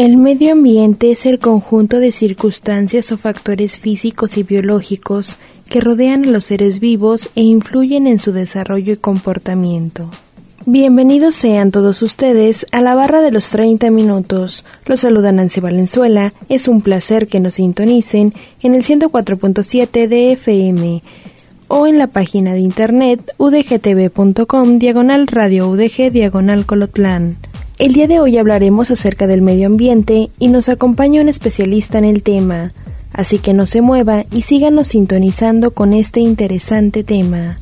El medio ambiente es el conjunto de circunstancias o factores físicos y biológicos que rodean a los seres vivos e influyen en su desarrollo y comportamiento. Bienvenidos sean todos ustedes a la barra de los 30 minutos. Los saluda Nancy Valenzuela. Es un placer que nos sintonicen en el 104.7 de FM o en la página de internet udgtv.com diagonal radio udg diagonal colotlán. El día de hoy hablaremos acerca del medio ambiente y nos acompaña un especialista en el tema, así que no se mueva y síganos sintonizando con este interesante tema.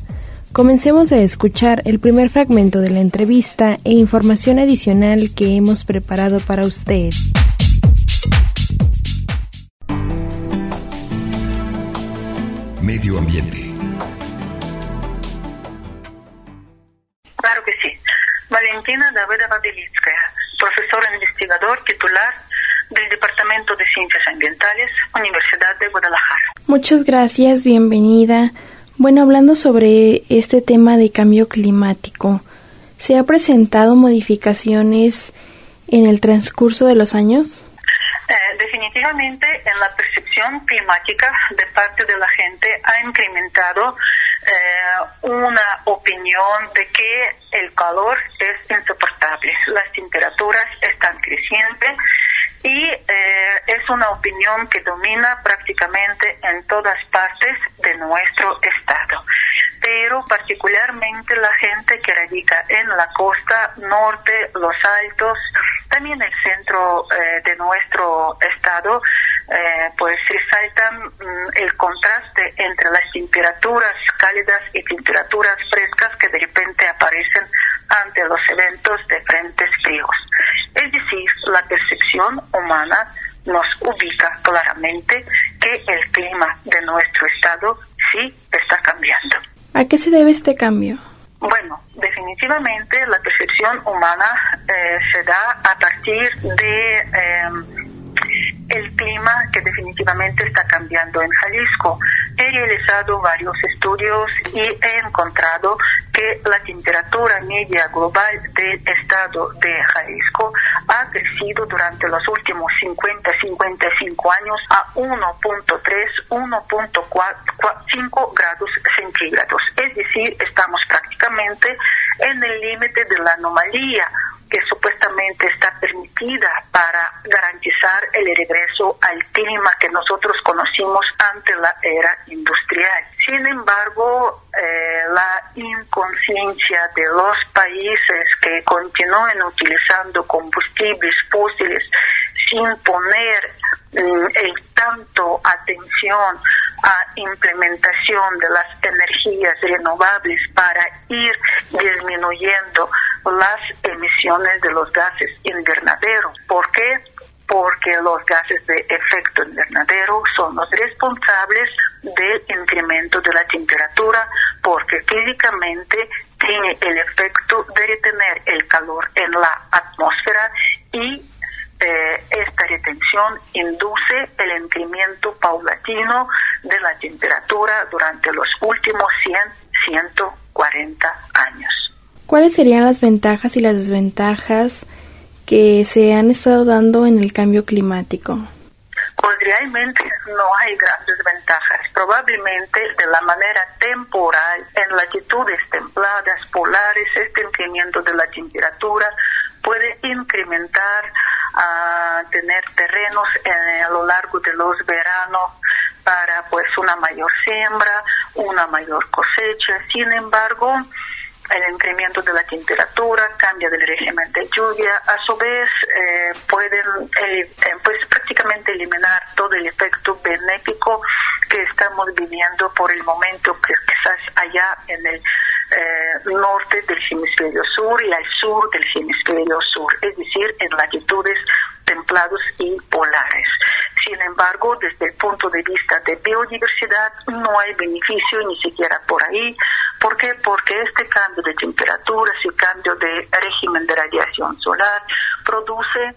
Comencemos a escuchar el primer fragmento de la entrevista e información adicional que hemos preparado para usted. Medio ambiente. Claro que sí. Valentina Davida Vadelitskaya, profesora investigador titular del Departamento de Ciencias Ambientales, Universidad de Guadalajara. Muchas gracias, bienvenida. Bueno, hablando sobre este tema de cambio climático, ¿se ha presentado modificaciones en el transcurso de los años? Eh, definitivamente en la percepción climática de parte de la gente ha incrementado eh, una opinión de que el calor es insoportable, las temperaturas están creciendo y eh, es una opinión que domina prácticamente en todas partes de nuestro estado. Pero particularmente la gente que radica en la costa norte, los altos, también el centro eh, de nuestro estado, eh, pues resaltan mm, el contraste entre las temperaturas cálidas y temperaturas frescas que de repente aparecen ante los eventos de frentes fríos. Es decir, la percepción humana nos ubica claramente que el clima de nuestro estado sí está cambiando. ¿A qué se debe este cambio? Bueno, definitivamente la percepción humana eh, se da a partir de eh, el clima que definitivamente está cambiando en Jalisco. He realizado varios estudios y he encontrado que la temperatura media global del estado de Jalisco ha crecido durante los últimos 50-55 años a 1.3, 1.5 grados centígrados. Es decir, estamos prácticamente en el límite de la anomalía que supuestamente está permitida para garantizar el regreso al clima que nosotros conocimos ante la era industrial. Sin embargo, eh, la inconsciencia de los países que continúen utilizando combustibles fósiles sin poner el tanto atención a implementación de las energías renovables para ir disminuyendo las emisiones de los gases invernadero. ¿Por qué? Porque los gases de efecto invernadero son los responsables del incremento de la temperatura, porque físicamente tiene el efecto de retener el calor en la atmósfera y eh, esta retención induce el incremento paulatino de la temperatura durante los últimos 100, 140 años. ¿Cuáles serían las ventajas y las desventajas que se han estado dando en el cambio climático? Pues no hay grandes ventajas. Probablemente de la manera temporal, en latitudes templadas, polares, este incremento de la temperatura puede incrementar a tener terrenos eh, a lo largo de los veranos para pues una mayor siembra, una mayor cosecha. Sin embargo, el incremento de la temperatura, cambia del régimen de lluvia, a su vez eh, pueden eh, pues prácticamente eliminar todo el efecto benéfico que estamos viviendo por el momento que quizás allá en el eh, norte del hemisferio sur y al sur del hemisferio sur, es decir, en latitudes templados y polares. Sin embargo, desde el punto de vista de biodiversidad, no hay beneficio ni siquiera por ahí. ¿Por qué? Porque este cambio de temperaturas y cambio de régimen de radiación solar produce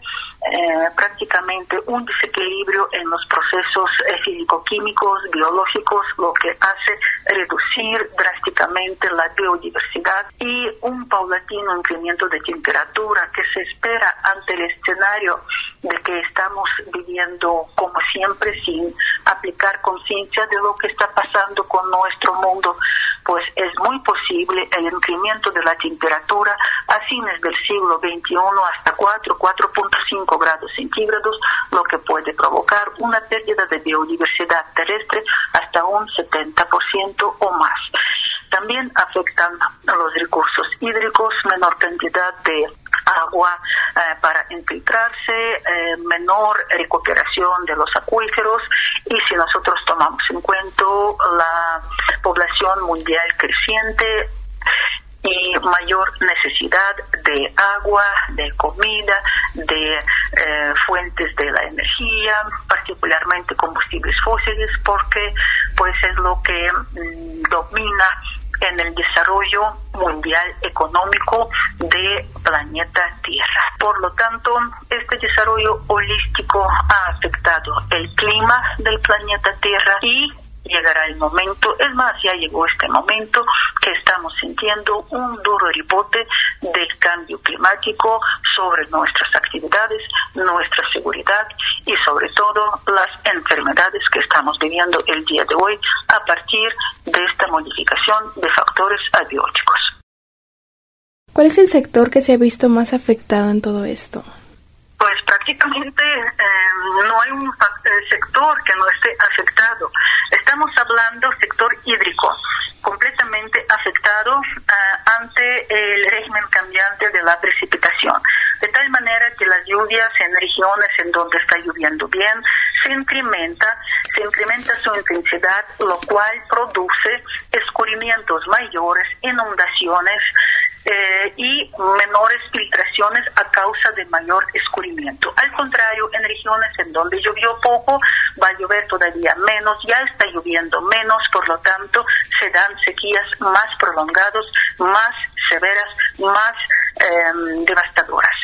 eh, prácticamente un desequilibrio en los procesos eh, físico-químicos, biológicos, lo que hace reducir drásticamente la biodiversidad y un paulatino incremento de temperatura que se espera ante el escenario de que estamos viviendo como siempre sin aplicar conciencia de lo que está pasando con nuestro mundo, pues es muy posible el incremento de la temperatura a fines del siglo XXI hasta 4, 4.5 grados centígrados, lo que puede provocar una pérdida de biodiversidad terrestre hasta un 70% o más. También afectan los recursos hídricos, menor cantidad de agua eh, para infiltrarse, eh, menor recuperación de los acuíferos y si nosotros tomamos en cuenta la población mundial creciente, y mayor necesidad de agua, de comida, de eh, fuentes de la energía, particularmente combustibles fósiles, porque pues es lo que mm, domina en el desarrollo mundial económico de planeta Tierra. Por lo tanto, este desarrollo holístico ha afectado el clima del planeta Tierra y llegará el momento, es más, ya llegó este momento que estamos sintiendo un duro ripote del cambio climático sobre nuestras actividades, nuestra seguridad y sobre todo las enfermedades que estamos viviendo el día de hoy a partir de esta modificación de factores abióticos. ¿Cuál es el sector que se ha visto más afectado en todo esto? Prácticamente eh, no hay un eh, sector que no esté afectado. Estamos hablando sector hídrico, completamente afectado uh, ante el régimen cambiante de la precipitación, de tal manera que las lluvias en regiones en donde está lloviendo bien se incrementa, se incrementa su intensidad, lo cual produce escurrimientos mayores, inundaciones, eh, y menores filtraciones a causa de mayor escurrimiento. Al contrario, en regiones en donde llovió poco, va a llover todavía menos, ya está lloviendo menos, por lo tanto, se dan sequías más prolongadas, más severas, más eh, devastadoras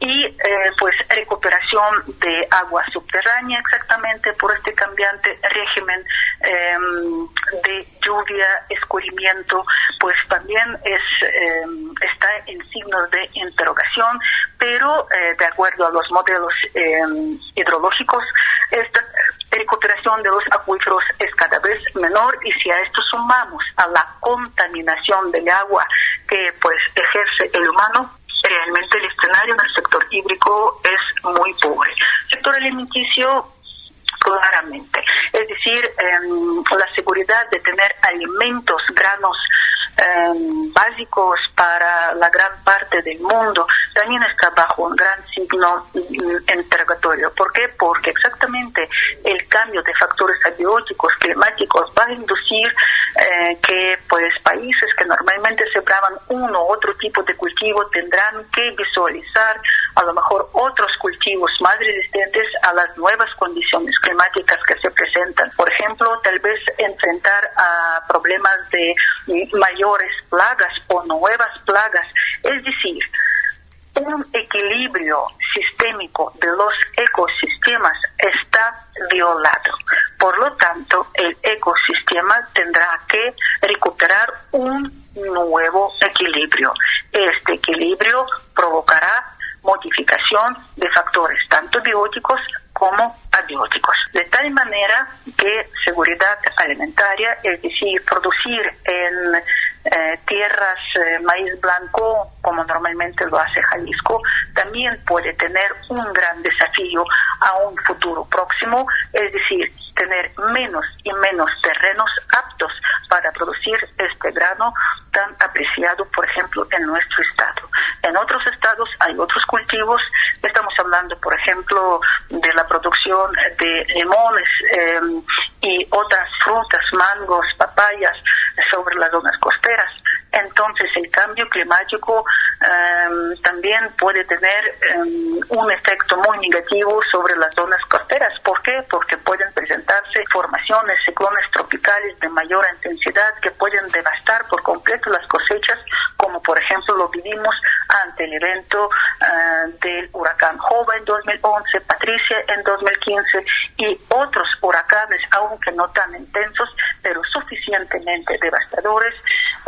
y eh, pues recuperación de agua subterránea exactamente por este cambiante régimen em, de lluvia, escurrimiento, pues también es em, está en signos de interrogación, pero eh, de acuerdo a los modelos em, hidrológicos, esta recuperación de los acuíferos es cada vez menor y si a esto sumamos a la contaminación del agua que pues ejerce el humano, realmente el escenario en el sector hídrico es muy pobre. Sector alimenticio claramente. Es decir, em, la seguridad de tener alimentos, granos básicos para la gran parte del mundo también está bajo un gran signo mm, interrogatorio. ¿Por qué? Porque exactamente el cambio de factores abióticos, climáticos, va a inducir eh, que pues países que normalmente sembraban uno u otro tipo de cultivo tendrán que visualizar a lo mejor otros cultivos más resistentes a las nuevas condiciones climáticas que se presentan. Por ejemplo, tal vez enfrentar a problemas de mayores plagas o nuevas plagas. Es decir, un equilibrio sistémico de los ecosistemas está violado. Por lo tanto, el ecosistema tendrá que recuperar un nuevo equilibrio. Este equilibrio provocará modificación de factores tanto bióticos como abióticos. De tal manera que seguridad alimentaria, es decir, producir en eh, tierras eh, maíz blanco, como normalmente lo hace Jalisco, también puede tener un gran desafío a un futuro próximo, es decir, tener menos y menos terrenos aptos para producir este grano tan apreciado, por ejemplo, en nuestro estado. En otros estados hay otros cultivos, estamos hablando, por ejemplo, de la producción de limones em, y otras frutas, mangos, papayas, sobre las zonas costeras entonces el cambio climático em, también puede tener em, un efecto muy negativo sobre las zonas costeras. ¿Por qué? Porque pueden presentarse formaciones, ciclones tropicales de mayor intensidad que pueden devastar por completo las cosechas, como por ejemplo lo vivimos evento eh, del huracán Jova en 2011, Patricia en 2015 y otros huracanes, aunque no tan intensos, pero suficientemente devastadores,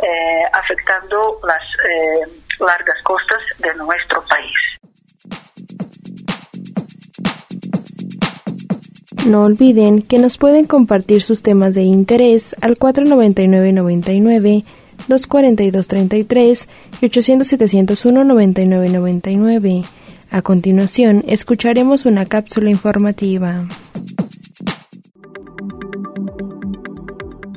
eh, afectando las eh, largas costas de nuestro país. No olviden que nos pueden compartir sus temas de interés al 499-99, 242-33 y 800-701-9999. A continuación, escucharemos una cápsula informativa.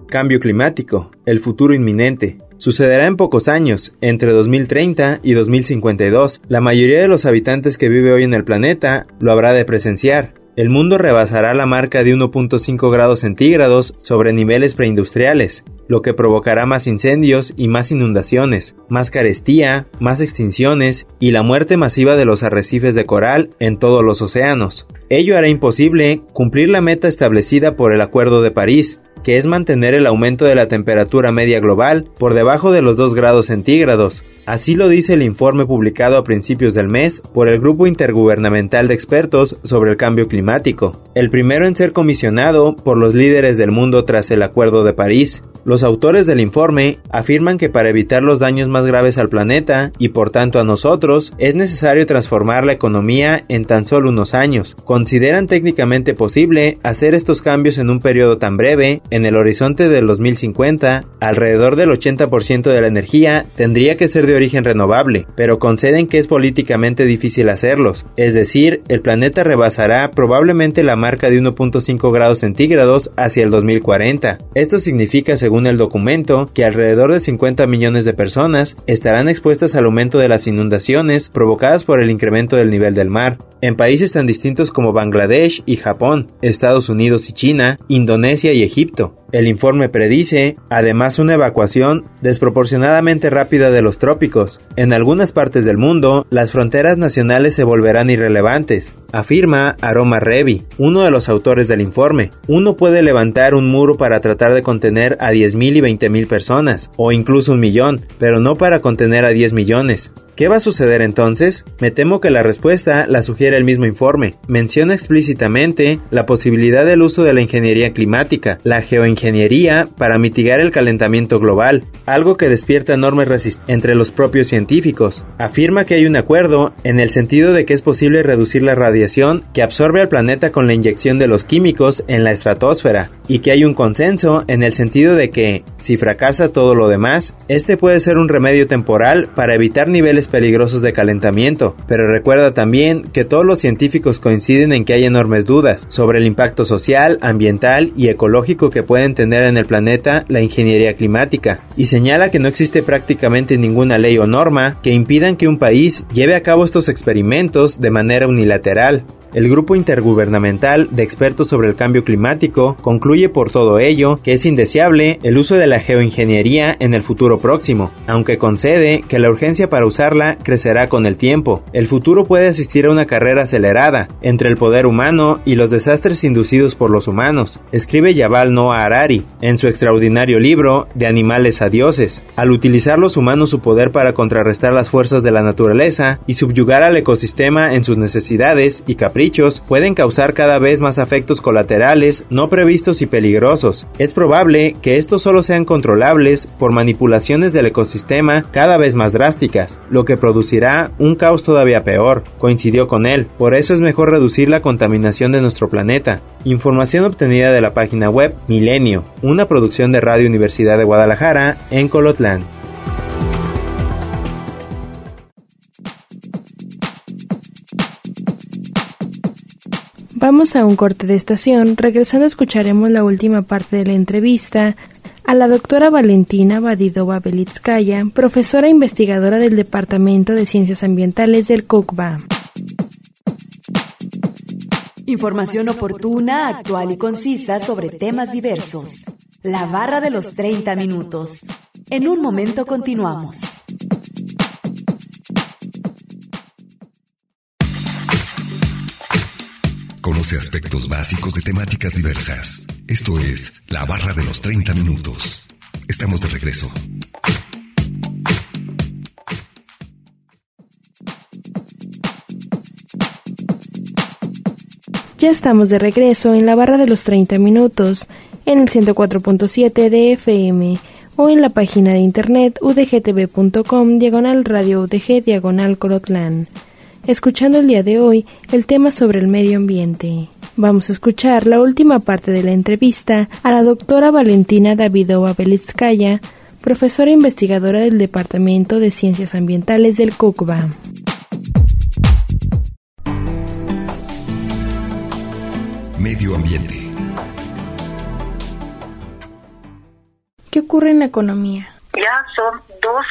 Cambio climático, el futuro inminente. Sucederá en pocos años, entre 2030 y 2052. La mayoría de los habitantes que vive hoy en el planeta lo habrá de presenciar. El mundo rebasará la marca de 1.5 grados centígrados sobre niveles preindustriales, lo que provocará más incendios y más inundaciones, más carestía, más extinciones y la muerte masiva de los arrecifes de coral en todos los océanos. Ello hará imposible cumplir la meta establecida por el Acuerdo de París, que es mantener el aumento de la temperatura media global por debajo de los 2 grados centígrados. Así lo dice el informe publicado a principios del mes por el Grupo Intergubernamental de Expertos sobre el Cambio Climático, el primero en ser comisionado por los líderes del mundo tras el Acuerdo de París. Los autores del informe afirman que para evitar los daños más graves al planeta y por tanto a nosotros, es necesario transformar la economía en tan solo unos años. Consideran técnicamente posible hacer estos cambios en un periodo tan breve, en el horizonte del 2050, alrededor del 80% de la energía tendría que ser de origen renovable, pero conceden que es políticamente difícil hacerlos, es decir, el planeta rebasará probablemente la marca de 1.5 grados centígrados hacia el 2040. Esto significa, según el documento, que alrededor de 50 millones de personas estarán expuestas al aumento de las inundaciones provocadas por el incremento del nivel del mar. En países tan distintos como Bangladesh y Japón, Estados Unidos y China, Indonesia y Egipto. El informe predice, además, una evacuación desproporcionadamente rápida de los trópicos. En algunas partes del mundo, las fronteras nacionales se volverán irrelevantes, afirma Aroma Revi, uno de los autores del informe. Uno puede levantar un muro para tratar de contener a 10.000 y 20.000 personas, o incluso un millón, pero no para contener a 10 millones. ¿Qué va a suceder entonces? Me temo que la respuesta la sugiere el mismo informe. Menciona explícitamente la posibilidad del uso de la ingeniería climática, la geoingeniería, para mitigar el calentamiento global, algo que despierta enormes resistencias entre los propios científicos. Afirma que hay un acuerdo en el sentido de que es posible reducir la radiación que absorbe al planeta con la inyección de los químicos en la estratosfera, y que hay un consenso en el sentido de que, si fracasa todo lo demás, este puede ser un remedio temporal para evitar niveles peligrosos de calentamiento, pero recuerda también que todos los científicos coinciden en que hay enormes dudas sobre el impacto social, ambiental y ecológico que pueden tener en el planeta la ingeniería climática, y señala que no existe prácticamente ninguna ley o norma que impidan que un país lleve a cabo estos experimentos de manera unilateral. El Grupo Intergubernamental de Expertos sobre el Cambio Climático concluye por todo ello que es indeseable el uso de la geoingeniería en el futuro próximo, aunque concede que la urgencia para usarla crecerá con el tiempo. El futuro puede asistir a una carrera acelerada entre el poder humano y los desastres inducidos por los humanos, escribe Yabal Noah Harari en su extraordinario libro De animales a dioses. Al utilizar los humanos su poder para contrarrestar las fuerzas de la naturaleza y subyugar al ecosistema en sus necesidades y capacidades, pueden causar cada vez más efectos colaterales no previstos y peligrosos. Es probable que estos solo sean controlables por manipulaciones del ecosistema cada vez más drásticas, lo que producirá un caos todavía peor, coincidió con él. Por eso es mejor reducir la contaminación de nuestro planeta. Información obtenida de la página web Milenio, una producción de Radio Universidad de Guadalajara en Colotlán. Vamos a un corte de estación. Regresando escucharemos la última parte de la entrevista a la doctora Valentina Badidova Belitskaya, profesora investigadora del Departamento de Ciencias Ambientales del CUCBA. Información oportuna, actual y concisa sobre temas diversos. La barra de los 30 minutos. En un momento continuamos. Conoce aspectos básicos de temáticas diversas. Esto es La Barra de los 30 Minutos. Estamos de regreso. Ya estamos de regreso en la barra de los 30 minutos, en el 104.7 de FM o en la página de internet udgtv.com diagonal radio udg diagonal corotlán. Escuchando el día de hoy el tema sobre el medio ambiente. Vamos a escuchar la última parte de la entrevista a la doctora Valentina Davidova Belitskaya, profesora investigadora del Departamento de Ciencias Ambientales del CUCBA. Medio ambiente. ¿Qué ocurre en la economía? Ya son dos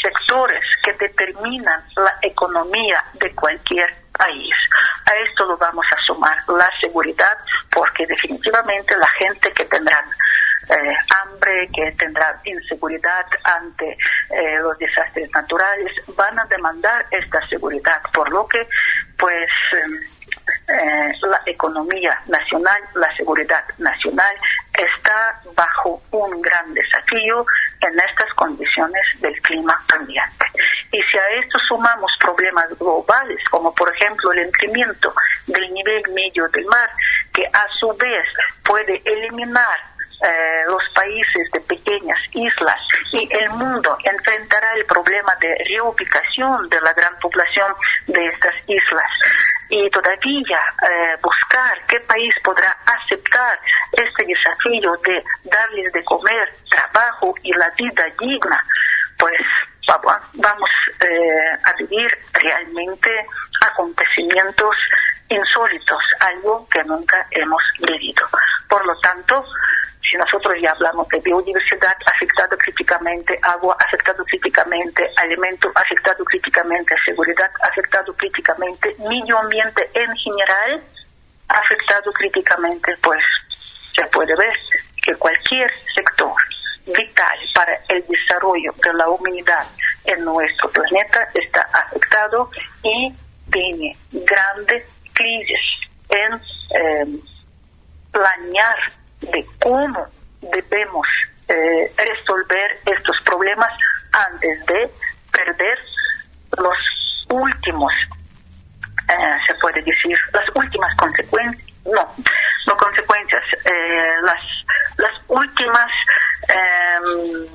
sectores que determinan la economía de cualquier país. A esto lo vamos a sumar la seguridad, porque definitivamente la gente que tendrá eh, hambre, que tendrá inseguridad ante eh, los desastres naturales, van a demandar esta seguridad, por lo que pues em, eh, la economía nacional, la seguridad nacional está bajo un gran desafío en estas condiciones del clima cambiante. Y si a esto sumamos problemas globales, como por ejemplo el incremento del nivel medio del mar, que a su vez puede eliminar eh, los países de pequeñas islas y el mundo enfrentará el problema de reubicación de la gran población de estas islas y todavía eh, buscar qué país podrá aceptar este desafío de darles de comer, trabajo y la vida digna, pues vamos eh, a vivir realmente acontecimientos insólitos, algo que nunca hemos vivido. Por lo tanto, si nosotros ya hablamos de biodiversidad afectado críticamente, agua afectado críticamente, alimento afectado críticamente, seguridad afectado críticamente, medio ambiente en general afectado críticamente, pues se puede ver que cualquier sector vital para el desarrollo de la humanidad en nuestro planeta está afectado y tiene grandes crisis en eh, planear de cómo debemos eh, resolver estos problemas antes de perder los últimos, eh, se puede decir, las últimas consecuencias, no, no consecuencias, eh, las, las últimas em,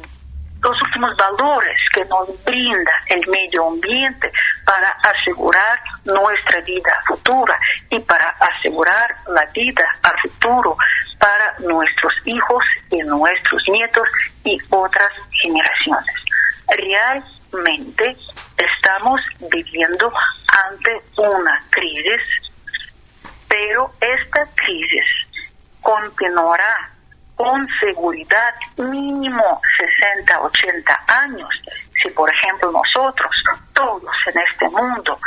los últimos valores que nos brinda el medio ambiente para asegurar nuestra vida futura y para asegurar la vida al futuro para nuestros hijos y nuestros nietos y otras generaciones. Realmente estamos viviendo ante una crisis, pero esta crisis continuará con seguridad mínimo 60, 80 años. Si, por ejemplo, nosotros, todos en este mundo,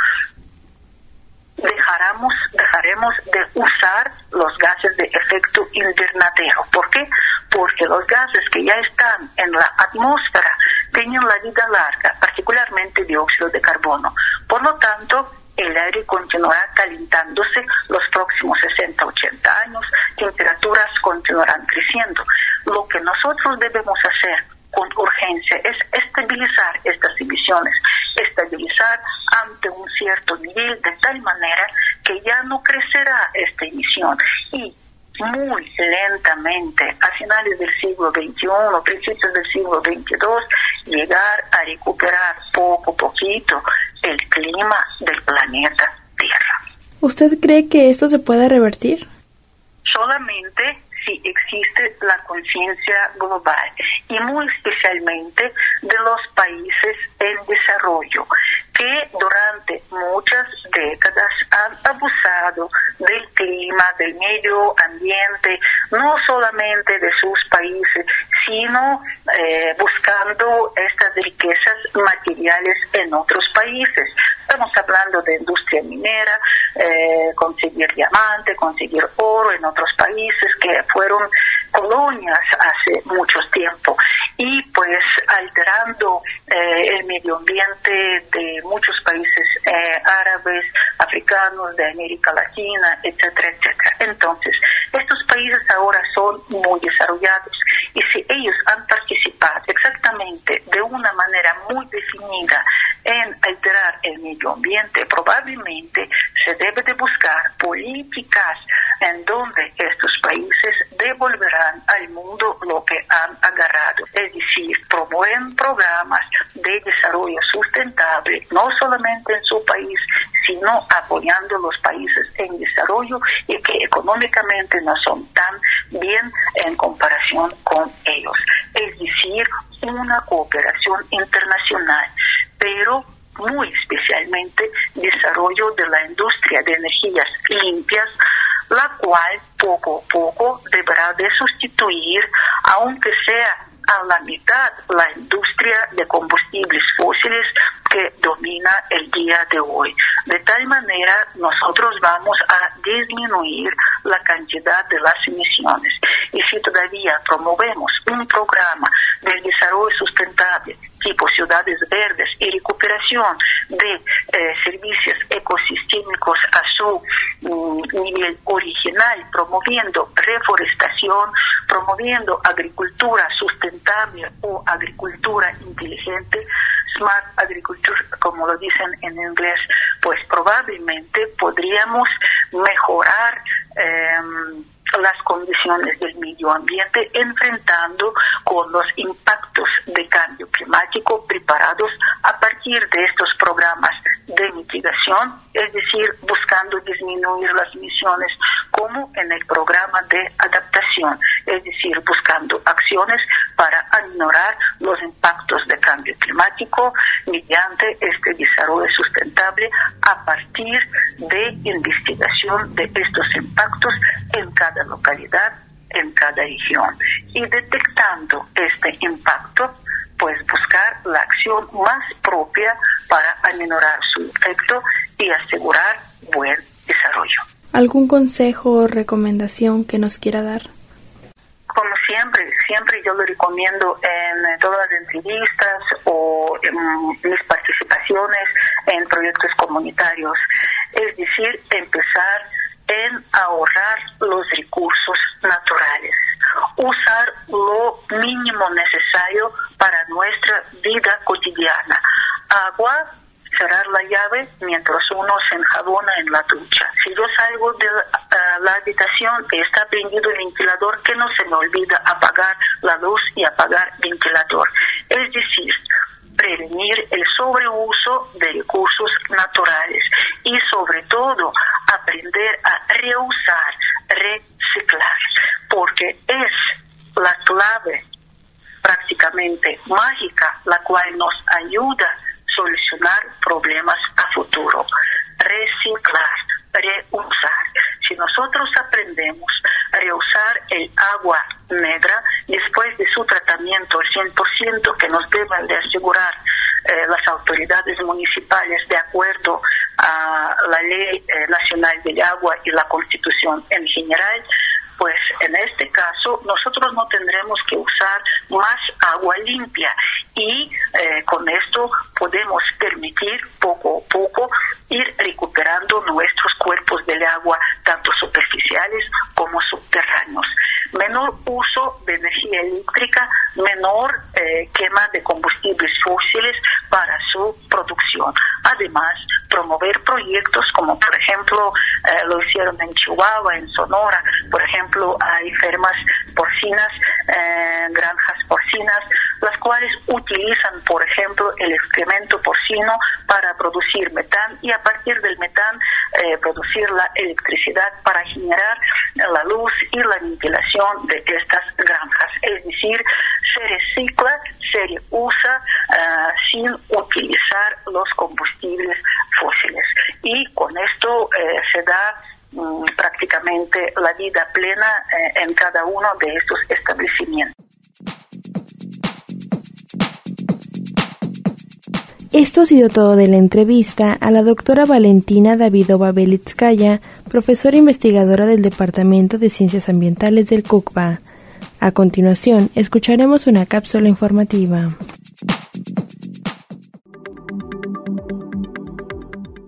dejaremos, dejaremos de usar los gases de efecto invernadero. ¿Por qué? Porque los gases que ya están en la atmósfera tienen la vida larga, particularmente dióxido de carbono. Por lo tanto, el aire continuará calentándose los próximos 60, 80 años, temperaturas continuarán creciendo. Lo que nosotros debemos hacer con urgencia es estabilizar estas emisiones, estabilizar ante un cierto nivel de tal manera que ya no crecerá esta emisión y muy lentamente a finales del siglo XXI, principios del siglo XXII, llegar a recuperar poco a poquito el clima del planeta Tierra. ¿Usted cree que esto se puede revertir? Solamente si existe la conciencia global y muy especialmente de los países en desarrollo que durante muchas décadas han abusado del clima, del medio ambiente, no solamente de sus países, sino eh, buscando estas riquezas materiales en otros países. Estamos hablando de industria minera, eh, conseguir diamante, conseguir oro en otros países que fueron colonias hace mucho tiempo. y pues alterando eh, el medio ambiente de muchos países eh, árabes, africanos, de América Latina, etcétera, etcétera. Entonces, estos países ahora son muy desarrollados y si ellos han participado exactamente de una manera muy definida en alterar el medio ambiente, probablemente afirmação vamos a disminuir la cantidad de las emisiones. Y si todavía promovemos un programa del desarrollo sustentable tipo ciudades verdes y recuperación de eh, servicios ecosistémicos a su mm, nivel original, promoviendo reforestación, promoviendo agricultura sustentable o agricultura inteligente, smart agriculture, como lo dicen en inglés, pues probablemente podríamos mejorar em, las condiciones del medio ambiente enfrentando con los impactos de cambio climático preparados a partir de estos programas de mitigación, es decir, buscando disminuir las emisiones como en el programa de adaptación, es decir, buscando acciones para aminorar los impactos de cambio climático mediante este desarrollo sustentable a partir de investigación de estos impactos en cada localidad, en cada región. Y detectando este impacto, pues buscar la acción más propia para aminorar su efecto y asegurar buen desarrollo. ¿Algún consejo o recomendación que nos quiera dar? Como siempre, siempre yo lo recomiendo en todas las entrevistas o en mis participaciones en proyectos comunitarios, es decir, empezar en ahorrar los recursos naturales, usar lo mínimo necesario para nuestra vida cotidiana. Agua, cerrar la llave mientras uno se enjabona en la ducha. Si yo salgo de la, habitación y está prendido el ventilador, que no se me olvida apagar la luz y apagar el ventilador. Es decir, prevenir el sobreuso de recursos naturales y sobre todo a reusar, reciclar, porque es la clave prácticamente mágica la cual nos ayuda a solucionar problemas a futuro. Reciclar, reusar. Si nosotros aprendemos a reusar el agua negra después de su tratamiento al 100% que nos deben de asegurar eh, las autoridades municipales de acuerdo a la ley del agua y la constitución en general, pues en este caso nosotros no tendremos que usar más agua limpia. Y eh, con esto podemos permitir poco a poco ir recuperando nuestros cuerpos del agua, tanto superficiales como subterráneos. Menor uso de energía eléctrica, menor eh, quema de combustibles fósiles para su producción. Además, promover proyectos como por ejemplo eh, lo hicieron en Chihuahua, en Sonora, por ejemplo hay fermas porcinas, granjas porcinas, las cuales utilizan por ejemplo el excremento porcino para producir metán y a partir del metán eh, producir la electricidad para generar la luz y la ventilación de estas granjas. Es decir, se recicla, se usa sin utilizar los combustibles fósiles. Y con esto eh, se da mm, prácticamente la vida plena eh, en cada uno de estos establecimientos. Esto ha sido todo de la entrevista a la doctora Valentina Davidova Belitskaya, profesora investigadora del Departamento de Ciencias Ambientales del CUCBA. A continuación, escucharemos una cápsula informativa.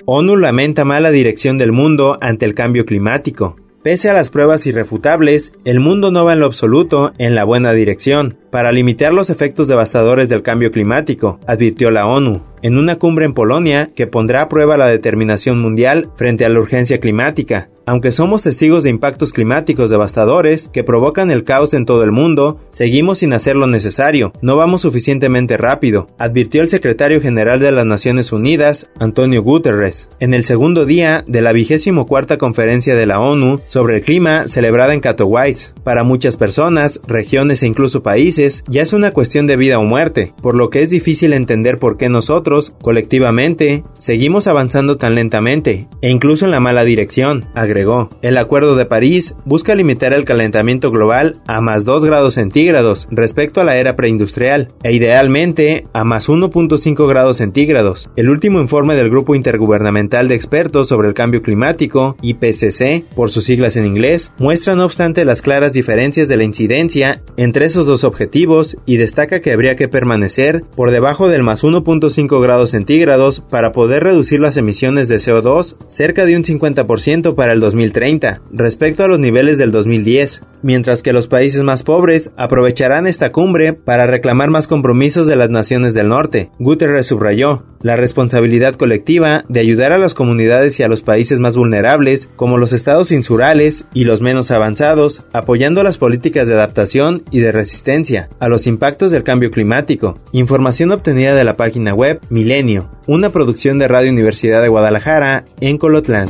ONU lamenta mala dirección del mundo ante el cambio climático. Pese a las pruebas irrefutables, el mundo no va en lo absoluto en la buena dirección para limitar los efectos devastadores del cambio climático, advirtió la ONU, en una cumbre en Polonia que pondrá a prueba la determinación mundial frente a la urgencia climática. Aunque somos testigos de impactos climáticos devastadores que provocan el caos en todo el mundo, seguimos sin hacer lo necesario, no vamos suficientemente rápido, advirtió el secretario general de las Naciones Unidas, Antonio Guterres, en el segundo día de la vigésimo cuarta conferencia de la ONU sobre el clima celebrada en Katowice. Para muchas personas, regiones e incluso países, ya es una cuestión de vida o muerte, por lo que es difícil entender por qué nosotros, colectivamente, seguimos avanzando tan lentamente, e incluso en la mala dirección, agregó. El Acuerdo de París busca limitar el calentamiento global a más 2 grados centígrados respecto a la era preindustrial, e idealmente a más 1.5 grados centígrados. El último informe del Grupo Intergubernamental de Expertos sobre el Cambio Climático, IPCC, por sus siglas en inglés, muestra no obstante las claras diferencias de la incidencia entre esos dos objetivos y destaca que habría que permanecer por debajo del más 1.5 grados centígrados para poder reducir las emisiones de CO2 cerca de un 50% para el 2030 respecto a los niveles del 2010, mientras que los países más pobres aprovecharán esta cumbre para reclamar más compromisos de las naciones del norte. Guterres subrayó la responsabilidad colectiva de ayudar a las comunidades y a los países más vulnerables, como los estados insurales y los menos avanzados, apoyando las políticas de adaptación y de resistencia a los impactos del cambio climático. Información obtenida de la página web Milenio, una producción de Radio Universidad de Guadalajara en Colotlán.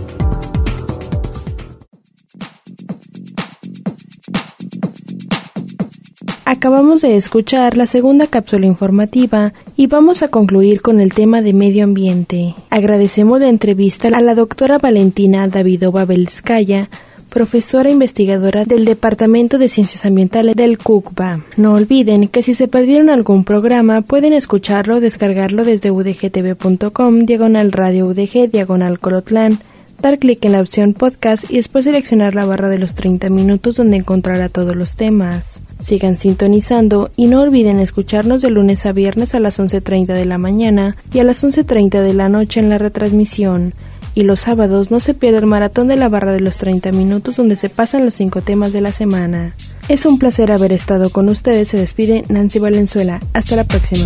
Acabamos de escuchar la segunda cápsula informativa y vamos a concluir con el tema de medio ambiente. Agradecemos la entrevista a la doctora Valentina Davidova Belskaya, profesora investigadora del Departamento de Ciencias Ambientales del CUCBA. No olviden que si se perdieron algún programa pueden escucharlo o descargarlo desde udgtv.com, diagonal radio udg, diagonal colotlán, dar clic en la opción podcast y después seleccionar la barra de los 30 minutos donde encontrará todos los temas. Sigan sintonizando y no olviden escucharnos de lunes a viernes a las 11.30 de la mañana y a las 11.30 de la noche en la retransmisión y los sábados no se pierda el maratón de la barra de los 30 minutos donde se pasan los cinco temas de la semana. Es un placer haber estado con ustedes. Se despide Nancy Valenzuela. Hasta la próxima.